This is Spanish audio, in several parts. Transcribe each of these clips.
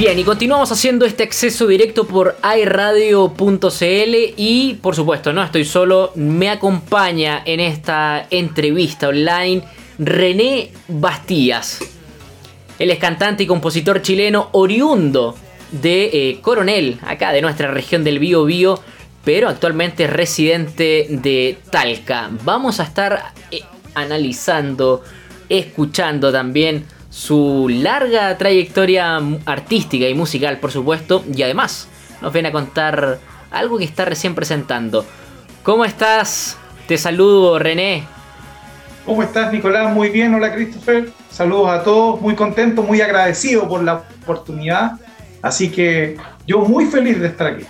Bien, y continuamos haciendo este acceso directo por iRadio.cl y por supuesto, no estoy solo, me acompaña en esta entrevista online René Bastías. Él es cantante y compositor chileno oriundo de eh, Coronel, acá de nuestra región del Bío Bío, pero actualmente es residente de Talca. Vamos a estar eh, analizando, escuchando también su larga trayectoria artística y musical, por supuesto, y además nos viene a contar algo que está recién presentando. ¿Cómo estás? Te saludo, René. ¿Cómo estás, Nicolás? Muy bien, hola, Christopher. Saludos a todos, muy contento, muy agradecido por la oportunidad. Así que yo muy feliz de estar aquí.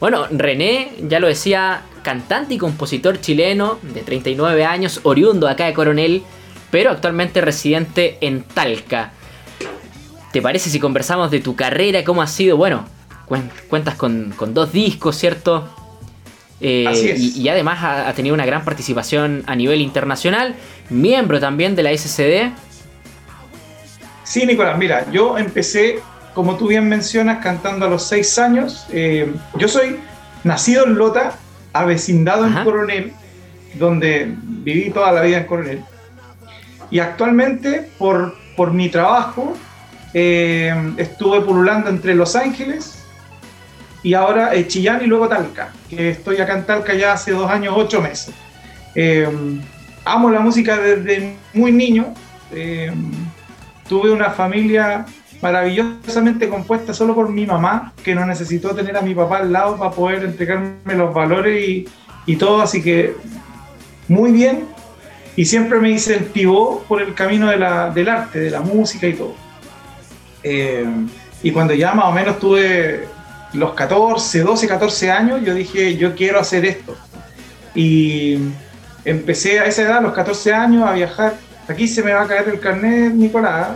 Bueno, René, ya lo decía, cantante y compositor chileno de 39 años, oriundo acá de Coronel, pero actualmente residente en Talca. ¿Te parece si conversamos de tu carrera? ¿Cómo ha sido? Bueno, cuentas con, dos discos, ¿cierto? Eh, Así es. Y, además ha, tenido una gran participación a nivel internacional, miembro también de la SCD. Sí, Nicolás, mira, yo empecé, como tú bien mencionas, cantando a los seis años. Eh, yo soy nacido en Lota, avecindado en Coronel, donde viví toda la vida en Coronel. Y actualmente, por, por mi trabajo, eh, estuve pululando entre Los Ángeles y ahora eh, Chillán y luego Talca, que estoy acá en Talca ya hace dos años, ocho meses. Eh, amo la música desde muy niño. tuve una familia maravillosamente compuesta solo por mi mamá, que no necesitó tener a mi papá al lado para poder entregarme los valores y, y todo, así que muy bien, y siempre me incentivó por el camino de la, del arte, de la música y todo. Eh, y cuando ya más o menos tuve los 14, 12, 14 años, yo dije, yo quiero hacer esto. Y empecé a esa edad, a los 14 años, a viajar. Aquí se me va a caer el carnet, Nicolás.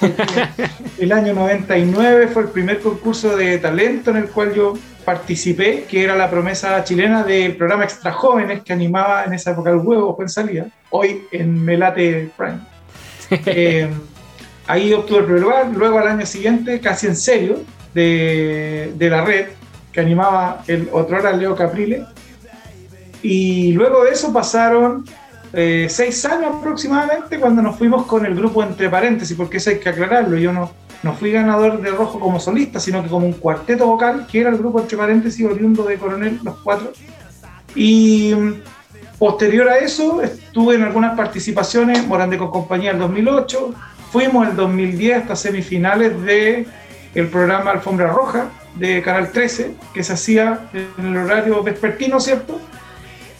el año 99 fue el primer concurso de talento en el cual yo participé, que era la promesa chilena del programa Extra Jóvenes que animaba en esa época el huevo en salida, hoy en Melate Prime. Eh, ahí obtuve el primer lugar, luego al año siguiente, casi en serio, de, de la red, que animaba el otro era Leo Caprile. Y luego de eso pasaron eh, seis años aproximadamente cuando nos fuimos con el grupo Entre Paréntesis, porque eso hay que aclararlo, yo no, no fui ganador de Rojo como solista, sino que como un cuarteto vocal, que era el grupo entre paréntesis oriundo de Coronel, los cuatro. Y mm, posterior a eso estuve en algunas participaciones, Morande con compañía el 2008, fuimos el 2010 hasta semifinales de el programa Alfombra Roja de Canal 13, que se hacía en el horario vespertino, ¿cierto?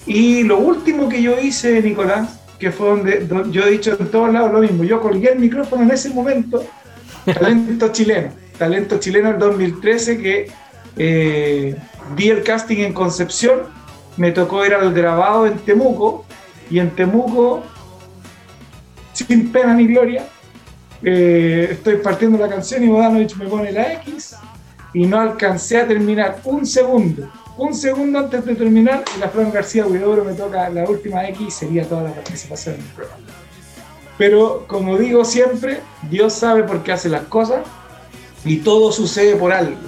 Y lo último que yo hice, Nicolás, que fue donde, donde yo he dicho en todos lados lo mismo, yo colgué el micrófono en ese momento Talento chileno. Talento chileno del 2013 que eh, vi el casting en Concepción, me tocó ir al grabado en Temuco y en Temuco, sin pena ni gloria, eh, estoy partiendo la canción y Bodanovich me pone la X y no alcancé a terminar un segundo. Un segundo antes de terminar y la Fran García Huidobro me toca la última X y sería toda la participación en el programa. Pero como digo siempre, Dios sabe por qué hace las cosas y todo sucede por algo.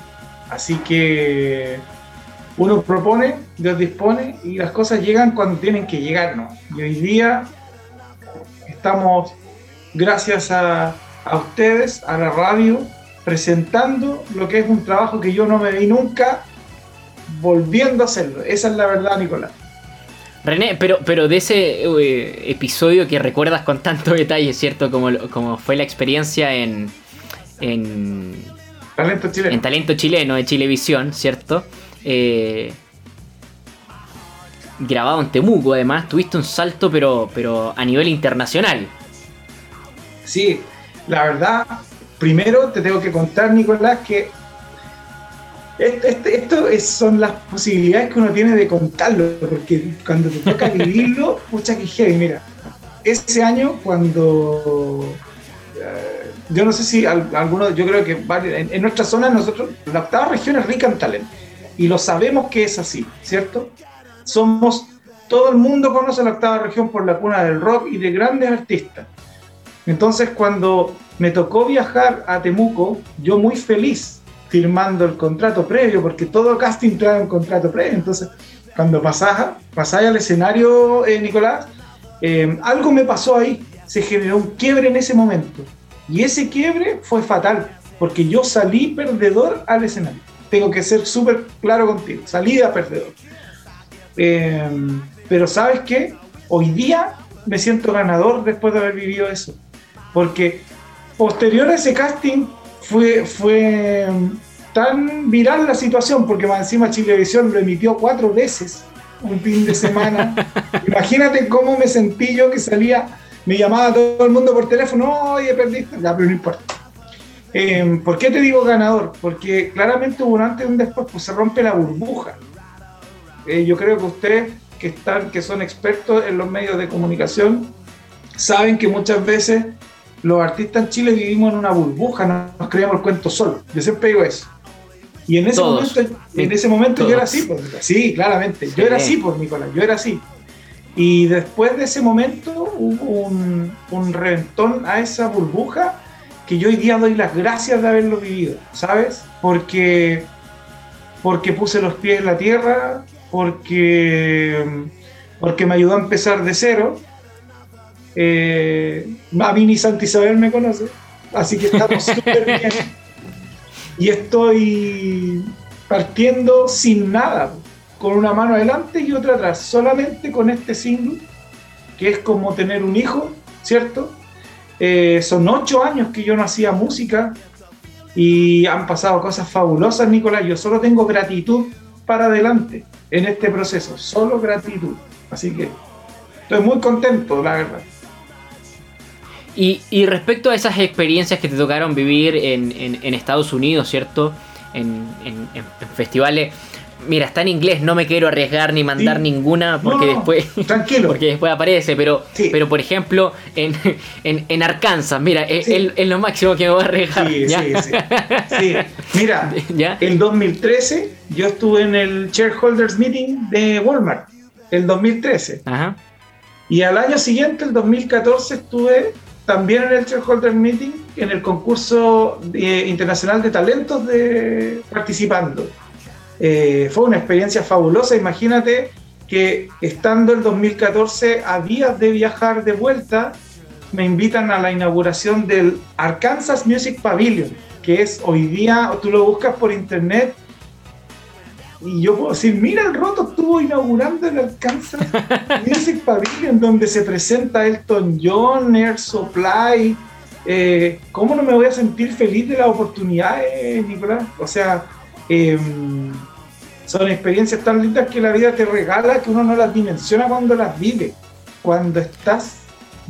Así que uno propone, Dios dispone y las cosas llegan cuando tienen que llegar. ¿no? Y hoy día estamos, gracias a, a ustedes, a la radio, presentando lo que es un trabajo que yo no me vi nunca volviendo a hacerlo. Esa es la verdad, Nicolás. René, pero, pero de ese eh, episodio que recuerdas con tanto detalle, ¿cierto? Como, como fue la experiencia en, en. Talento chileno. En Talento chileno de Chilevisión, ¿cierto? Eh, grabado en Temuco, además, tuviste un salto, pero, pero a nivel internacional. Sí, la verdad, primero te tengo que contar, Nicolás, que esto, son las posibilidades que uno tiene de contarlo, porque cuando te toca vivirlo, pucha que heavy, mira. Ese año cuando eh, yo no sé si algunos, yo creo que en, en, nuestra zona nosotros, la octava región es rica en talento y lo sabemos que es así, ¿cierto? Somos, todo el mundo conoce la octava región por la cuna del rock y de grandes artistas, Entonces cuando me tocó viajar a Temuco, yo muy feliz firmando el contrato previo, porque todo casting trae un contrato previo. Entonces, cuando pasaba, pasaba al escenario, eh, Nicolás, eh, algo me pasó ahí, se generó un quiebre en ese momento. Y ese quiebre fue fatal, porque yo salí perdedor al escenario. Tengo que ser súper claro contigo, salí a perdedor. Eh, pero sabes qué, hoy día me siento ganador después de haber vivido eso. Porque posterior a ese casting fue, fue tan viral la situación, porque más encima Chilevisión lo emitió cuatro veces un fin de semana. Imagínate cómo me sentí yo que salía, me llamaba todo el mundo por teléfono, oye, perdiste, ya, pero no importa. Em, ¿Por qué te digo ganador? Porque claramente hubo un antes y un después, pues se rompe la burbuja. Eh, yo creo que ustedes que están, que son expertos en los medios de comunicación, saben que muchas veces los artistas en Chile vivimos en una burbuja, nos creamos el cuento solo. Yo siempre digo eso. Y en ese momento, en ese momento yo era así, pues, sí, claramente. Yo era así, por pues, Nicolás, yo era así. Y después de ese momento hubo un, un, reventón a esa burbuja que yo hoy día doy las gracias de haberlo vivido, ¿sabes? Porque, porque puse los pies en la tierra, porque, porque me ayudó a empezar de cero. Eh, a mí ni Santa Isabel me conoce, así que estamos súper bien y estoy partiendo sin nada, con una mano adelante y otra atrás, solamente con este single, que es como tener un hijo, ¿cierto? Eh, son ocho años que yo no hacía música y han pasado cosas fabulosas, Nicolás. Yo solo tengo gratitud para adelante en este proceso, solo gratitud. Así que estoy muy contento, la verdad. Y, respecto a esas experiencias que te tocaron vivir en, Estados Unidos, ¿cierto? En, festivales. Mira, está en inglés, no me quiero arriesgar ni mandar ninguna porque después. Tranquilo. Porque después aparece, pero, pero por ejemplo, en, Arkansas, mira, es, lo máximo que me voy a arriesgar. Sí, sí, sí. Mira, ¿Ya? en 2013 yo estuve en el Shareholders Meeting de Walmart. El 2013. Ajá. Y al año siguiente, el 2014, estuve también en el Shareholder Meeting, en el concurso eh, internacional de talentos de participando. Eh, fue una experiencia fabulosa, imagínate que estando el 2014 a días de viajar de vuelta, me invitan a la inauguración del Arkansas Music Pavilion, que es hoy día, tú lo buscas por internet y yo puedo decir, mira, el Roto estuvo inaugurando el Arkansas Music Pavilion, donde se presenta Elton John, Air Supply. Eh, ¿Cómo no me voy a sentir feliz de las oportunidades, Nicolás? O sea, em, son experiencias tan lindas que la vida te regala que uno no las dimensiona cuando las vive. Cuando estás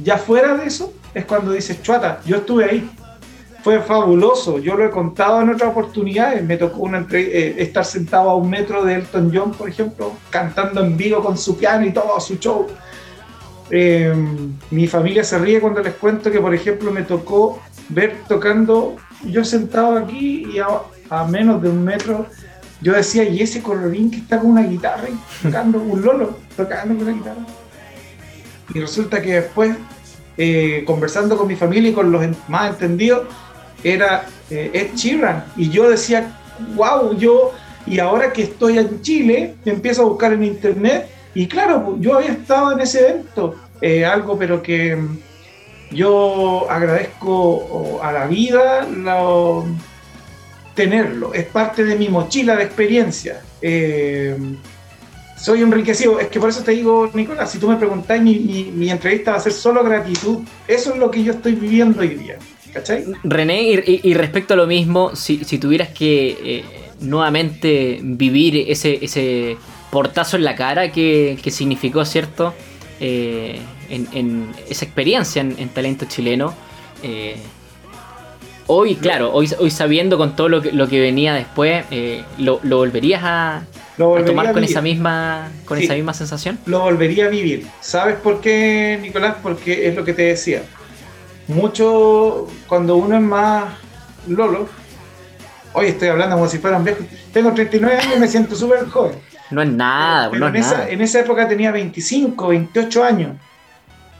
ya fuera de eso, es cuando dices, chuata, yo estuve ahí fue fabuloso. Yo lo he contado en otras oportunidades. Me tocó eh, estar sentado a un metro de Elton John, por ejemplo, cantando en vivo con su piano y todo su show. Eh, mi familia se ríe cuando les cuento que, por ejemplo, me tocó ver tocando, yo sentado aquí y a, menos de un metro, yo decía, y ese colorín que está con una guitarra y tocando, un lolo, tocando una guitarra. Y resulta que después, eh, conversando con mi familia y con los más entendidos, era eh, Ed Sheeran. Y yo decía, wow, yo, y ahora que estoy en Chile, empiezo a buscar en internet. Y claro, yo había estado en ese evento, eh, algo pero que mm, yo agradezco a la vida tenerlo, es parte de mi mochila de experiencia. Eh, soy enriquecido, es que por eso te digo, Nicolás, si tú me preguntás, mi, mi entrevista va a ser solo gratitud. Eso es lo que yo estoy viviendo hoy día. René, y, respecto a lo mismo, si, tuvieras que eh, nuevamente vivir ese, ese portazo en la cara que, significó, ¿cierto? Eh, en, esa experiencia en, talento chileno. Eh, hoy, claro, hoy, hoy sabiendo con todo lo que, lo que venía después, lo, volverías a, tomar con esa misma con esa misma sensación? Lo volvería a vivir. ¿Sabes por qué, Nicolás? Porque es lo que te decía mucho cuando uno es más lolo. Hoy estoy hablando como si fuera un viejo. Tengo 39 años y me siento súper joven. No es nada, en, esa, en esa época tenía 25, 28 años.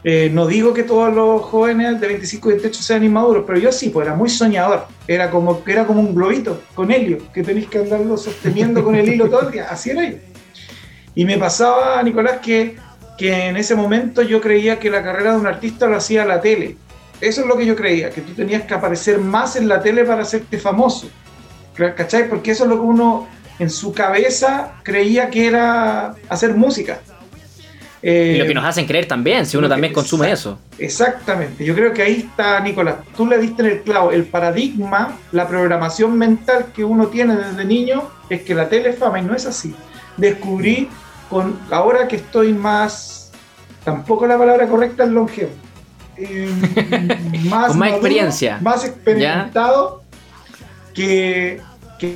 Eh, no digo que todos los jóvenes de 25 y 28 sean inmaduros, pero yo sí, pues era muy soñador. Era como, era como un globito con helio, que tenéis que andarlo sosteniendo con el hilo todo el día. Así era yo. Y me pasaba, Nicolás, que, que en ese momento yo creía que la carrera de un artista lo hacía la tele. Eso es lo que yo creía, que tú tenías que aparecer más en la tele para hacerte famoso. ¿Cachai? Porque eso es lo que uno en su cabeza creía que era hacer música. y lo que nos hacen creer también, si uno también consume eso. Exactamente, yo creo que ahí está, Nicolás, tú le diste en el clavo, el paradigma, la programación mental que uno tiene desde niño es que la tele es fama y no es así. Descubrí, con, ahora que estoy más, tampoco la palabra correcta es longevo, eh, más, con más experiencia, más experimentado, que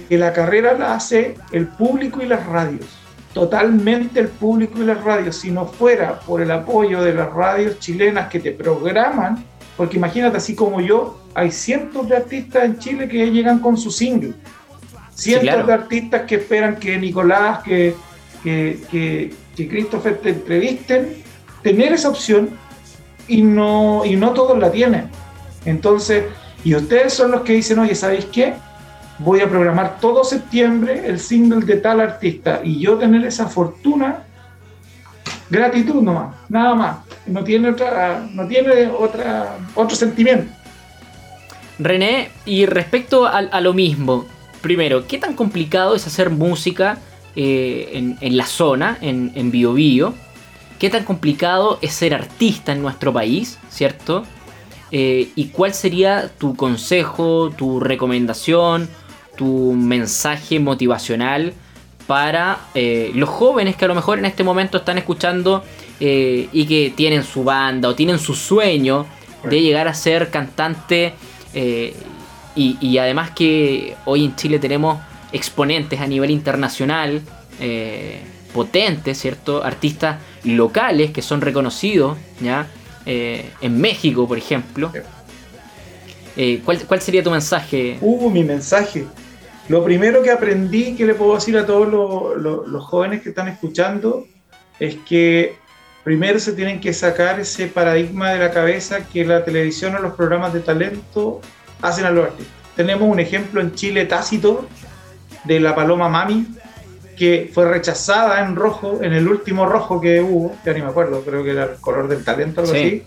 que la carrera la hace el público y las radios. Totalmente el público y las radios. Si no fuera por el apoyo de las radios chilenas que te programan, porque imagínate, así como yo, hay cientos de artistas en Chile que llegan con su single. Cientos de artistas que esperan que Nicolás, que, que, que, que Christopher te entrevisten, tener esa opción y no, y no todos la tienen. Entonces, y ustedes son los que dicen, oye, ¿sabéis qué? voy a programar todo septiembre el single de tal artista y yo tener esa fortuna, gratitud nomás, nada más. No tiene otra, no tiene otra, otro sentimiento. René, y respecto a, lo mismo, primero, ¿qué tan complicado es hacer música eh, en, la zona, en, en ¿Qué tan complicado es ser artista en nuestro país, cierto? Eh, ¿Y cuál sería tu consejo, tu recomendación tu mensaje motivacional para eh, los jóvenes que a lo mejor en este momento están escuchando eh, y que tienen su banda o tienen su sueño de llegar a ser cantante eh, y, además que hoy en Chile tenemos exponentes a nivel internacional potentes, ¿cierto? Artistas locales que son reconocidos, ¿ya? en México, por ejemplo. ¿cuál, ¿Cuál sería tu mensaje? Uh, mi mensaje. Lo primero que aprendí, que le puedo decir a todos los, jóvenes que están escuchando, es que primero se tienen que sacar ese paradigma de la cabeza que la televisión o los programas de talento hacen a los artistas. Tenemos un ejemplo en Chile tácito de la Paloma Mami, que fue rechazada en rojo, en el último rojo que hubo, ya ni me acuerdo, creo que era el color del talento, algo así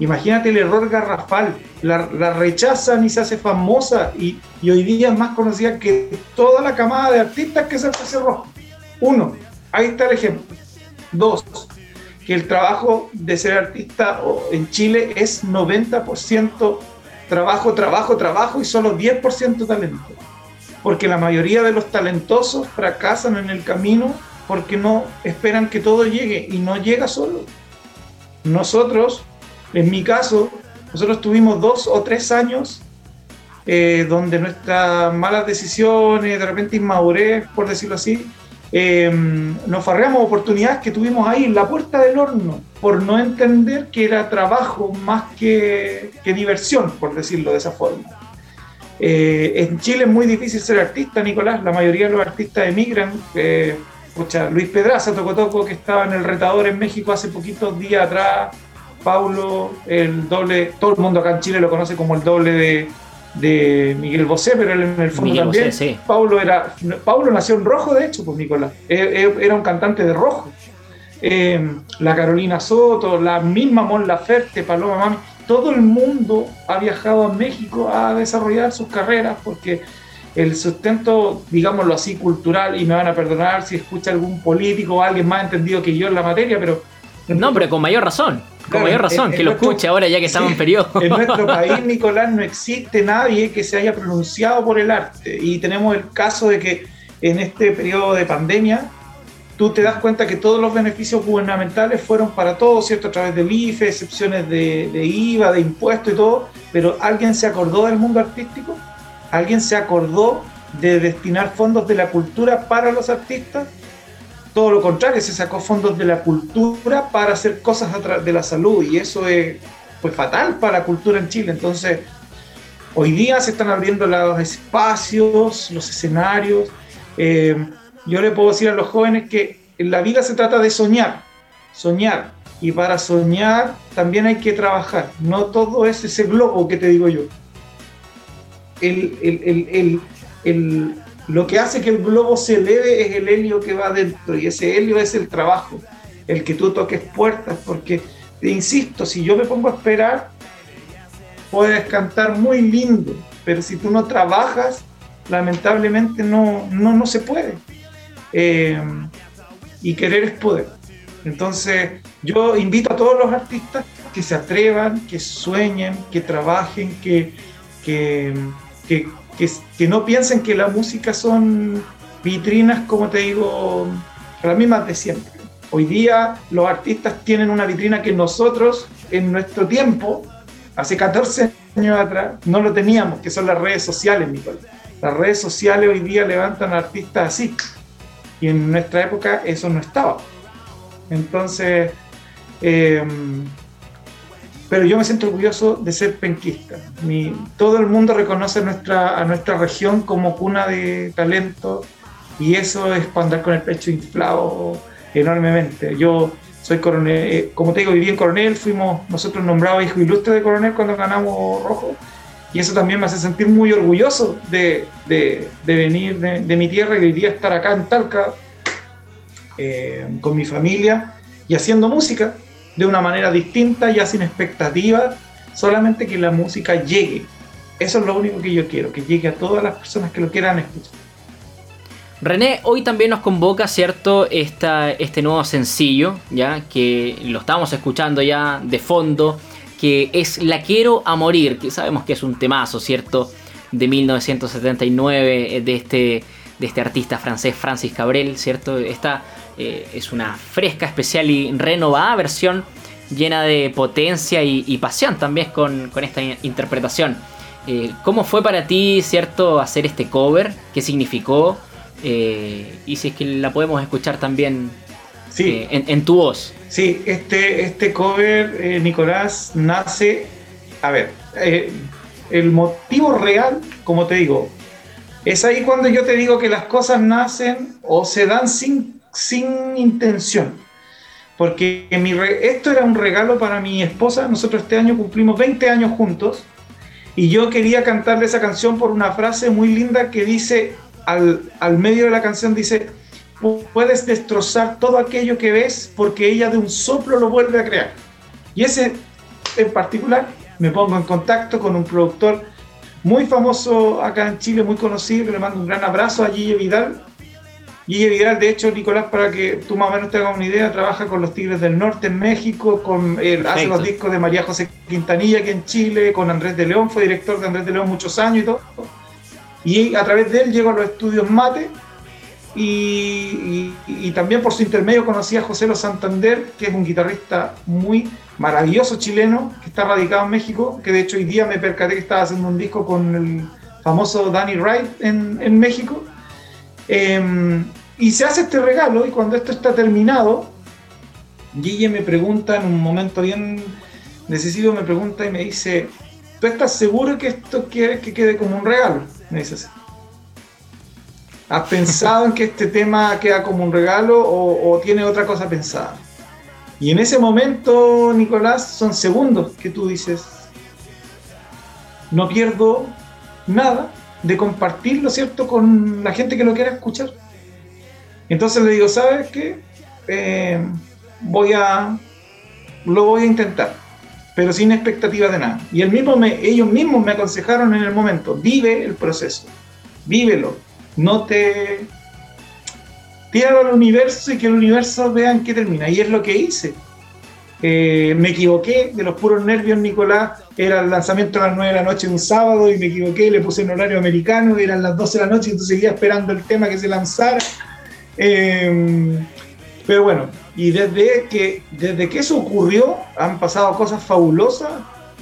Imagínate el error garrafal, la, rechazan y se hace famosa y, hoy día es más conocida que toda la camada de artistas que se hace rojo. Uno, ahí está el ejemplo. Dos, que el trabajo de ser artista en Chile es 90% trabajo, trabajo, trabajo y solo 10% talento. Porque la mayoría de los talentosos fracasan en el camino porque no esperan que todo llegue y no llega solo. Nosotros en mi caso, nosotros tuvimos dos o tres años eh, donde nuestras malas decisiones, de repente inmadurez, por decirlo así, em, nos farreamos oportunidades que tuvimos ahí en la puerta del horno, por no entender que era trabajo más que, diversión, por decirlo de esa forma. Eh, en Chile es muy difícil ser artista, Nicolás, la mayoría de los artistas emigran. Eh, Luis Pedraza, Toco Toco, que estaba en el retador en México hace poquitos días atrás, Paulo, el doble, todo el mundo acá en Chile lo conoce como el doble de, Miguel Bosé, pero él en el fondo también. Paulo, era, Paulo nació en rojo, de hecho, pues Nicolás. E, e, era un cantante de rojo. Eh, la Carolina Soto, la misma Mon Laferte, Paloma Mami, todo el mundo ha viajado a México a desarrollar sus carreras porque el sustento, digámoslo así, cultural, y me van a perdonar si escucha algún político o alguien más entendido que yo en la materia, pero... No, pero con mayor razón. Con mayor razón, que lo escuche ahora ya que estamos en periodo. En nuestro país, Nicolás, no existe nadie que se haya pronunciado por el arte. Y tenemos el caso de que en este periodo de pandemia, tú te das cuenta que todos los beneficios gubernamentales fueron para todos, ¿cierto? A través del IFE, excepciones de, IVA, de impuestos y todo. Pero ¿alguien se acordó del mundo artístico? ¿Alguien se acordó de destinar fondos de la cultura para los artistas? todo lo contrario, se sacó fondos de la cultura para hacer cosas de la salud y eso es pues, fatal para la cultura en Chile. Entonces, hoy día se están abriendo los espacios, los escenarios. Eh, yo le puedo decir a los jóvenes que en la vida se trata de soñar, soñar. y para soñar también hay que trabajar. No todo es ese globo que te digo yo. lo que hace que el globo se eleve es el helio que va dentro y ese helio es el trabajo, el que tú toques puertas, porque, te insisto, si yo me pongo a esperar, puedes cantar muy lindo, pero si tú no trabajas, lamentablemente no, no, no se puede. Eh, y querer es poder. Entonces, yo invito a todos los artistas que se atrevan, que sueñen, que trabajen, que, que, que, no piensen que la música son vitrinas, como te digo, las mismas de siempre. Hoy día los artistas tienen una vitrina que nosotros en nuestro tiempo, hace 14 años atrás, no lo teníamos, que son las redes sociales, Nicolás. Las redes sociales hoy día levantan a artistas así. Y en nuestra época eso no estaba. Entonces, em, pero yo me siento orgulloso de ser penquista. todo el mundo reconoce nuestra, a nuestra región como cuna de talento y eso es para andar con el pecho inflado enormemente. Yo soy coronel, eh, como te digo, viví en Coronel, fuimos nosotros nombrados hijo ilustre de Coronel cuando ganamos Rojo y eso también me hace sentir muy orgulloso de, venir de, mi tierra y hoy día estar acá en Talca eh, con mi familia y haciendo música de una manera distinta, ya sin expectativas, solamente que la música llegue. Eso es lo único que yo quiero, que llegue a todas las personas que lo quieran escuchar. René, hoy también nos convoca, ¿cierto? Esta, este nuevo sencillo, ya que lo estamos escuchando ya de fondo que es La Quiero a Morir, que sabemos que es un temazo, ¿cierto? De 1979 eh, de este, de este artista francés Francis Cabrel, ¿cierto? Esta eh, es una fresca, especial y renovada versión llena de potencia y, pasión también con, esta interpretación. Eh, ¿Cómo fue para ti, cierto, hacer este cover? ¿Qué significó? y si es que la podemos escuchar también sí. en tu voz. Sí, este, este cover, eh, Nicolás, nace, a ver, eh, el motivo real, como te digo, es ahí cuando yo te digo que las cosas nacen o se dan sin, sin intención. Porque mi esto era un regalo para mi esposa, nosotros este año cumplimos 20 años juntos y yo quería cantarle esa canción por una frase muy linda que dice, al, al medio de la canción dice, puedes destrozar todo aquello que ves porque ella de un soplo lo vuelve a crear. Y ese en particular me pongo en contacto con un productor muy famoso acá en Chile, muy conocido, le mando un gran abrazo a Gille Vidal. Gille Vidal, de hecho, Nicolás, para que tú más o menos te hagas una idea, trabaja con los Tigres del Norte en México, con, hace los discos de María José Quintanilla aquí en Chile, con Andrés de León, fue director de Andrés de León muchos años y todo. Y a través de él llego a los estudios Mate, y, también por su intermedio conocí a José Lo Santander, que es un guitarrista muy maravilloso chileno, que está radicado en México, que de hecho hoy día me percaté que estaba haciendo un disco con el famoso Danny Wright en, México. Em, y se hace este regalo y cuando esto está terminado, Guille me pregunta en un momento bien decisivo, me pregunta y me dice, ¿tú estás seguro que esto quieres que quede como un regalo? Me dice así. ¿Has pensado en que este tema queda como un regalo o, tiene otra cosa pensada? Y en ese momento, Nicolás, son segundos que tú dices, no pierdo nada de compartirlo, ¿cierto?, con la gente que lo quiera escuchar. Entonces le digo, ¿sabes qué? Eh, voy a, lo voy a intentar, pero sin expectativa de nada. Y el mismo ellos mismos me aconsejaron en el momento, vive el proceso, vívelo, no te tíralo al universo y que el universo vea en qué termina. Y es lo que hice. Eh, me equivoqué de los puros nervios, Nicolás. Era el lanzamiento a las 9 de la noche un sábado y me equivoqué, le puse en horario americano, eran las 12 de la noche y entonces seguía esperando el tema que se lanzara. Em, pero bueno, y desde que, desde que eso ocurrió, han pasado cosas fabulosas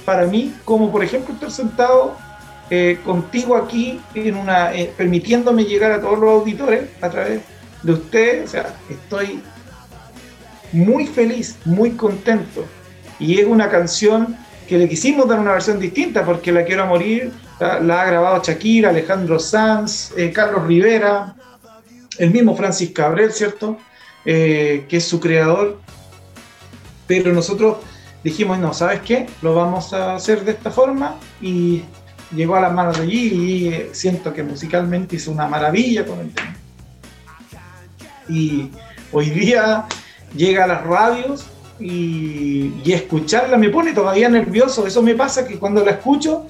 para mí, como por ejemplo estar sentado eh, contigo aquí, en una, eh, permitiéndome llegar a todos los auditores a través de ustedes. O sea, estoy muy feliz, muy contento. Y es una canción que le quisimos dar una versión distinta porque La Quiero Morir la, ha grabado Shakira, Alejandro Sanz, eh, Carlos Rivera, el mismo Francis Cabrel, ¿cierto? que es su creador. Pero nosotros dijimos, no, ¿sabes qué? Lo vamos a hacer de esta forma y llegó a las manos de allí y eh, siento que musicalmente hizo una maravilla con el tema. Y hoy día llega a las radios y, escucharla me pone todavía nervioso. Eso me pasa que cuando la escucho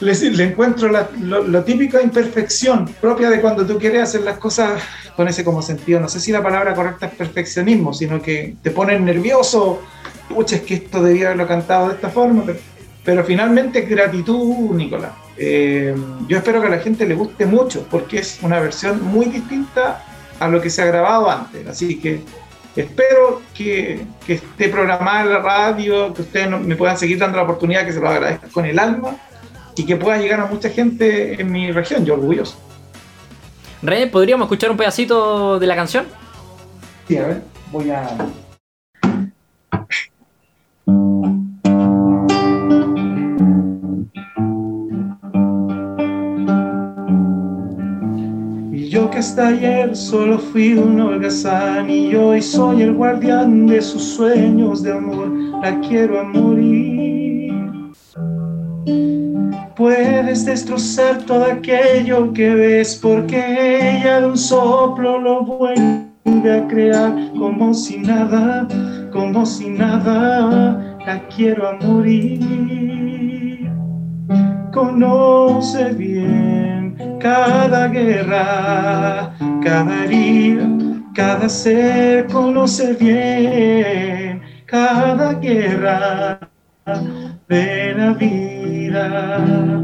le, le encuentro la, lo, típica imperfección propia de cuando tú quieres hacer las cosas con ese como sentido. No sé si la palabra correcta es perfeccionismo, sino que te pones nervioso. Pucha, es que esto debía haberlo cantado de esta forma, pero pero finalmente gratitud, Nicolás. Eh, yo espero que a la gente le guste mucho porque es una versión muy distinta a lo que se ha grabado antes. Así que espero que, esté programada en la radio, que ustedes me puedan seguir dando la oportunidad, que se lo agradezca con el alma y que pueda llegar a mucha gente en mi región. Yo orgulloso. René, ¿podríamos escuchar un pedacito de la canción? Sí, a ver, voy a hasta ayer solo fui un holgazán y hoy soy el guardián de sus sueños de amor. La quiero a morir. Puedes destrozar todo aquello que ves porque ella de un soplo lo vuelve a crear como si nada, como si nada. La quiero a morir. Conoce bien cada guerra, cada herida, cada ser conoce bien cada guerra de la vida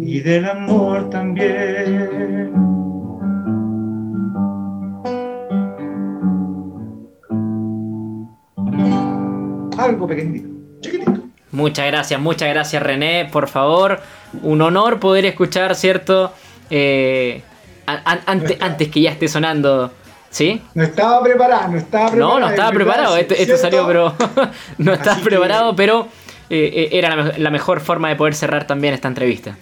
y del amor también. Algo pequeñito, chiquitito. Muchas gracias, muchas gracias René, por favor. Un honor poder escuchar, ¿cierto? Eh, antes, que ya esté sonando. ¿Sí? No estaba preparado, no estaba preparado. No, no estaba preparado. Esto, salió, pero. no estaba preparado, pero eh, eh, era la, mejor forma de poder cerrar también esta entrevista.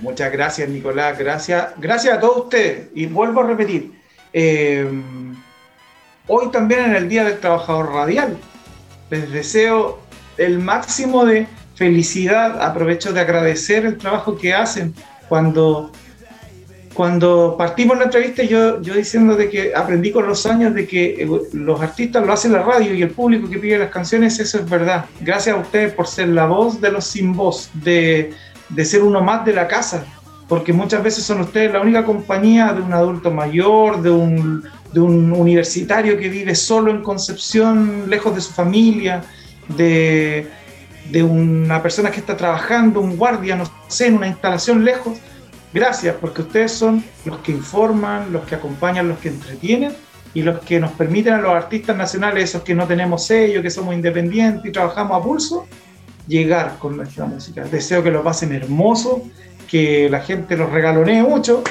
Muchas gracias, Nicolás. Gracias, gracias a todos ustedes. Y vuelvo a repetir. hoy también en el Día del Trabajador Radial. Les deseo el máximo de felicidad. Aprovecho de agradecer el trabajo que hacen cuando cuando partimos la entrevista, yo, yo diciendo de que aprendí con los años de que eh, los artistas lo hacen la radio y el público que pide las canciones, eso es verdad. Gracias a ustedes por ser la voz de los sin voz, de, de ser uno más de la casa, porque muchas veces son ustedes la única compañía de un adulto mayor, de un, de un universitario que vive solo en Concepción, lejos de su familia, de, de una persona que está trabajando, un guardia, no sé, en una instalación lejos Gracias, porque ustedes son los que informan, los que acompañan, los que entretienen y los que nos permiten a los artistas nacionales, esos que no tenemos sello, que somos independientes y trabajamos a pulso, llegar con nuestra música. Deseo que lo pasen hermoso, que la gente los regalonee mucho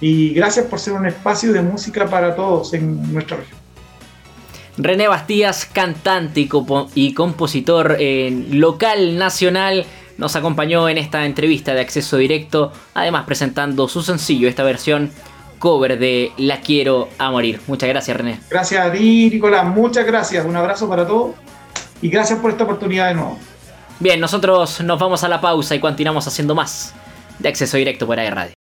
y gracias por ser un espacio de música para todos en nuestra región. René Bastías, cantante y, compositor en local, nacional nos acompañó en esta entrevista de acceso directo, además presentando su sencillo, esta versión cover de La Quiero a Morir. Muchas gracias, René. Gracias a ti, Nicolás. Muchas gracias. Un abrazo para todos y gracias por esta oportunidad de nuevo. Bien, nosotros nos vamos a la pausa y continuamos haciendo más de acceso directo por ahí Radio.